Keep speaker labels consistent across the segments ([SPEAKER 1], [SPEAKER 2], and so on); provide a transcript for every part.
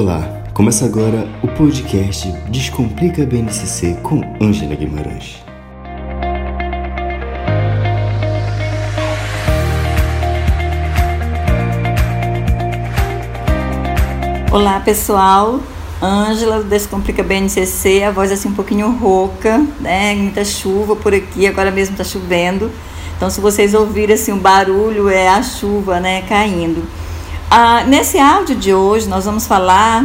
[SPEAKER 1] Olá, começa agora o podcast Descomplica BNCC com Ângela Guimarães.
[SPEAKER 2] Olá pessoal, Ângela Descomplica BNCC, a voz assim um pouquinho rouca, né? Muita chuva por aqui, agora mesmo está chovendo. Então se vocês ouvirem assim um barulho é a chuva, né, caindo. Ah, nesse áudio de hoje nós vamos falar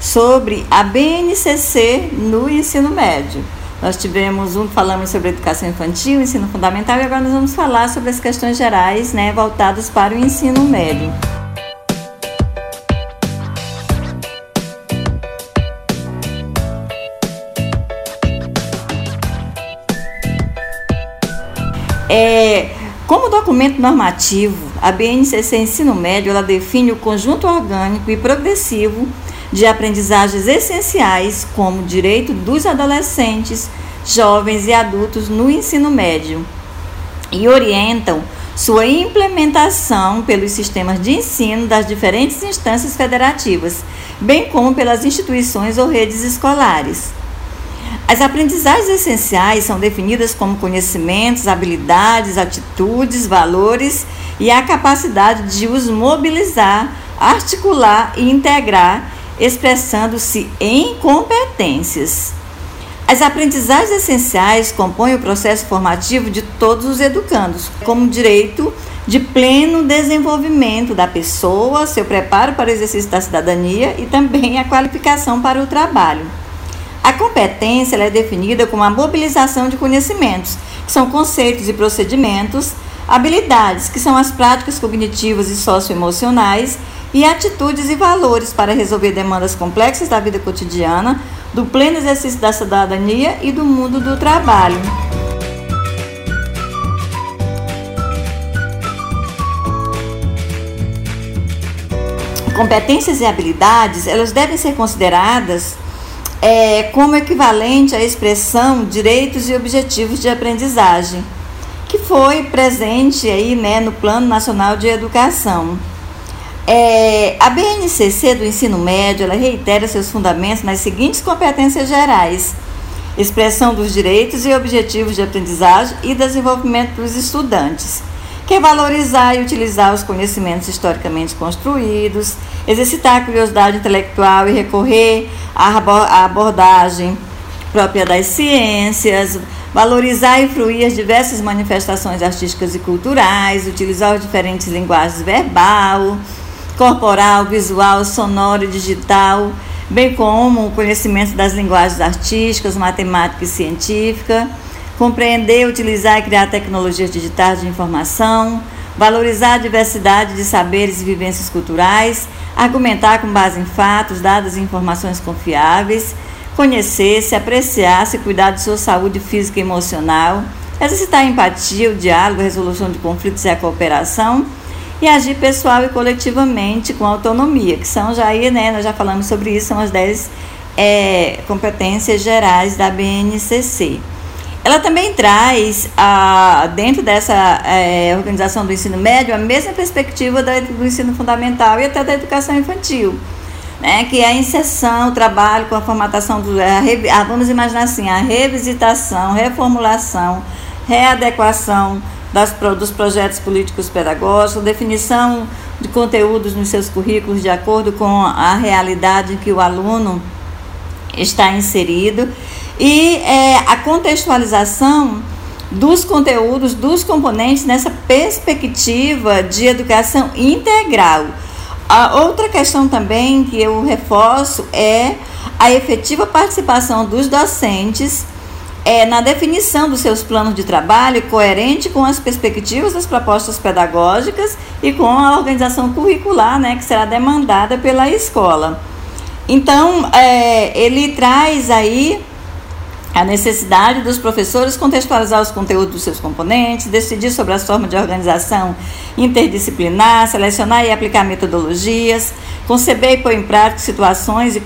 [SPEAKER 2] sobre a BNCC no ensino médio. Nós tivemos um falamos sobre educação infantil, ensino fundamental e agora nós vamos falar sobre as questões gerais, né, voltadas para o ensino médio. É, como documento normativo, a BNCC Ensino Médio ela define o conjunto orgânico e progressivo de aprendizagens essenciais como direito dos adolescentes, jovens e adultos no ensino médio e orientam sua implementação pelos sistemas de ensino das diferentes instâncias federativas, bem como pelas instituições ou redes escolares. As aprendizagens essenciais são definidas como conhecimentos, habilidades, atitudes, valores e a capacidade de os mobilizar, articular e integrar, expressando-se em competências. As aprendizagens essenciais compõem o processo formativo de todos os educandos, como direito de pleno desenvolvimento da pessoa, seu preparo para o exercício da cidadania e também a qualificação para o trabalho. Competência é definida como a mobilização de conhecimentos, que são conceitos e procedimentos, habilidades, que são as práticas cognitivas e socioemocionais, e atitudes e valores para resolver demandas complexas da vida cotidiana, do pleno exercício da cidadania e do mundo do trabalho. Competências e habilidades, elas devem ser consideradas é, como equivalente à expressão direitos e objetivos de aprendizagem, que foi presente aí, né, no Plano Nacional de Educação. É, a BNCC do ensino médio ela reitera seus fundamentos nas seguintes competências gerais: expressão dos direitos e objetivos de aprendizagem e desenvolvimento dos estudantes, que é valorizar e utilizar os conhecimentos historicamente construídos, exercitar a curiosidade intelectual e recorrer à abordagem própria das ciências, valorizar e fruir as diversas manifestações artísticas e culturais, utilizar as diferentes linguagens verbal, corporal, visual, sonoro e digital, bem como o conhecimento das linguagens artísticas, matemática e científica, compreender, utilizar e criar tecnologias digitais de informação, valorizar a diversidade de saberes e vivências culturais, argumentar com base em fatos, dados e informações confiáveis, conhecer-se, apreciar-se, cuidar de sua saúde física e emocional, exercitar a empatia, o diálogo, a resolução de conflitos e a cooperação, e agir pessoal e coletivamente com autonomia, que são já aí, né, nós já falamos sobre isso, são as 10 é, competências gerais da BNCC. Ela também traz, a, dentro dessa é, organização do ensino médio, a mesma perspectiva do ensino fundamental e até da educação infantil, né, que é a inserção, o trabalho com a formatação, do, a, vamos imaginar assim, a revisitação, reformulação, readequação das, dos projetos políticos pedagógicos, definição de conteúdos nos seus currículos de acordo com a realidade que o aluno está inserido e é, a contextualização dos conteúdos, dos componentes nessa perspectiva de educação integral. A outra questão também que eu reforço é a efetiva participação dos docentes é, na definição dos seus planos de trabalho coerente com as perspectivas das propostas pedagógicas e com a organização curricular né, que será demandada pela escola. Então, é, ele traz aí a necessidade dos professores contextualizar os conteúdos dos seus componentes, decidir sobre as formas de organização interdisciplinar, selecionar e aplicar metodologias, conceber e pôr em prática situações e,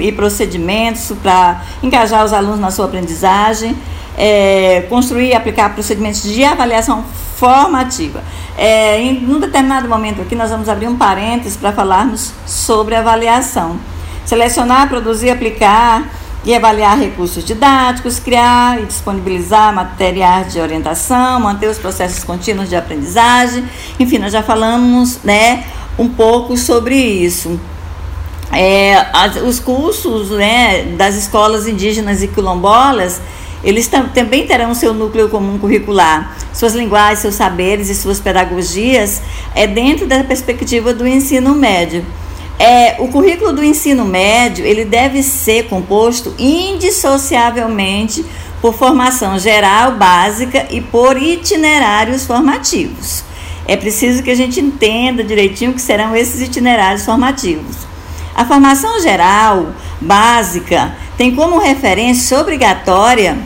[SPEAKER 2] e procedimentos para engajar os alunos na sua aprendizagem, é, construir e aplicar procedimentos de avaliação formativa. É, em um determinado momento aqui, nós vamos abrir um parênteses para falarmos sobre avaliação Selecionar, produzir, aplicar e avaliar recursos didáticos, criar e disponibilizar materiais de orientação, manter os processos contínuos de aprendizagem. Enfim, nós já falamos né, um pouco sobre isso. É, as, os cursos né, das escolas indígenas e quilombolas, eles tam, também terão seu núcleo comum curricular, suas linguagens, seus saberes e suas pedagogias é dentro da perspectiva do ensino médio. É, o currículo do ensino médio ele deve ser composto indissociavelmente por formação geral básica e por itinerários formativos. É preciso que a gente entenda direitinho o que serão esses itinerários formativos. A formação geral básica tem como referência obrigatória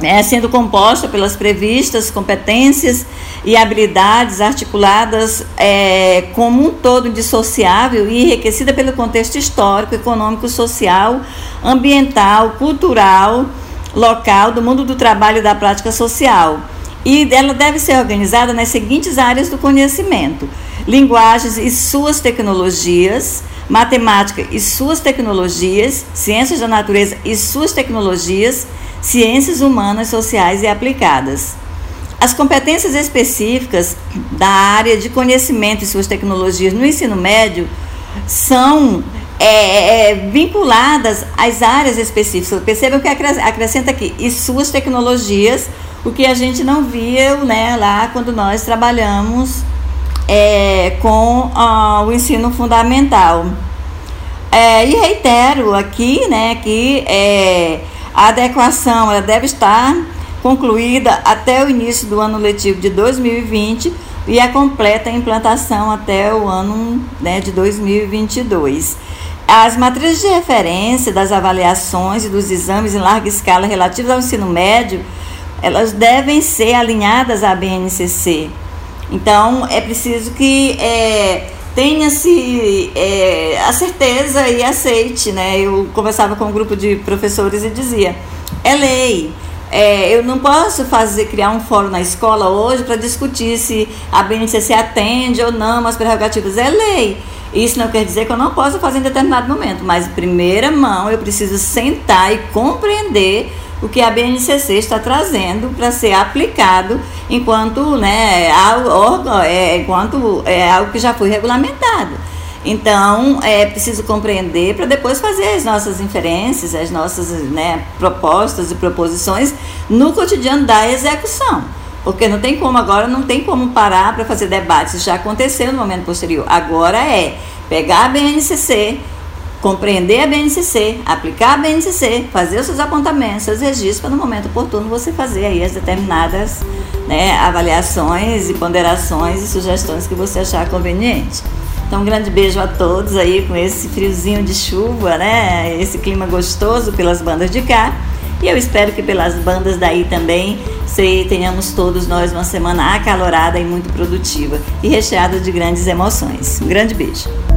[SPEAKER 2] né, sendo composta pelas previstas competências e habilidades articuladas é, como um todo indissociável e enriquecida pelo contexto histórico, econômico, social, ambiental, cultural, local, do mundo do trabalho e da prática social. E ela deve ser organizada nas seguintes áreas do conhecimento: linguagens e suas tecnologias, matemática e suas tecnologias, ciências da natureza e suas tecnologias, ciências humanas, sociais e aplicadas. As competências específicas da área de conhecimento e suas tecnologias no ensino médio são é, é, vinculadas às áreas específicas. Percebam que acrescenta aqui, e suas tecnologias, o que a gente não viu né, lá quando nós trabalhamos é, com ah, o ensino fundamental. É, e reitero aqui né, que é, a adequação ela deve estar concluída até o início do ano letivo de 2020 e a completa implantação até o ano né, de 2022. As matrizes de referência das avaliações e dos exames em larga escala relativos ao ensino médio, elas devem ser alinhadas à BNCC. Então, é preciso que é, tenha-se é, a certeza e aceite, né? Eu conversava com um grupo de professores e dizia, é lei, é, eu não posso fazer criar um fórum na escola hoje para discutir se a BNCC atende ou não as prerrogativas. É lei. Isso não quer dizer que eu não possa fazer em determinado momento, mas em primeira mão eu preciso sentar e compreender o que a BNCC está trazendo para ser aplicado enquanto, né, algo, é, enquanto é algo que já foi regulamentado. Então, é preciso compreender para depois fazer as nossas inferências, as nossas né, propostas e proposições no cotidiano da execução. Porque não tem como agora, não tem como parar para fazer debates. Já aconteceu no momento posterior. Agora é pegar a BNCC, compreender a BNCC, aplicar a BNCC, fazer os seus apontamentos, seus registros, para no momento oportuno você fazer aí as determinadas né, avaliações e ponderações e sugestões que você achar conveniente. Então, um grande beijo a todos aí com esse friozinho de chuva, né? Esse clima gostoso pelas bandas de cá. E eu espero que pelas bandas daí também se tenhamos todos nós uma semana acalorada e muito produtiva e recheada de grandes emoções. Um grande beijo.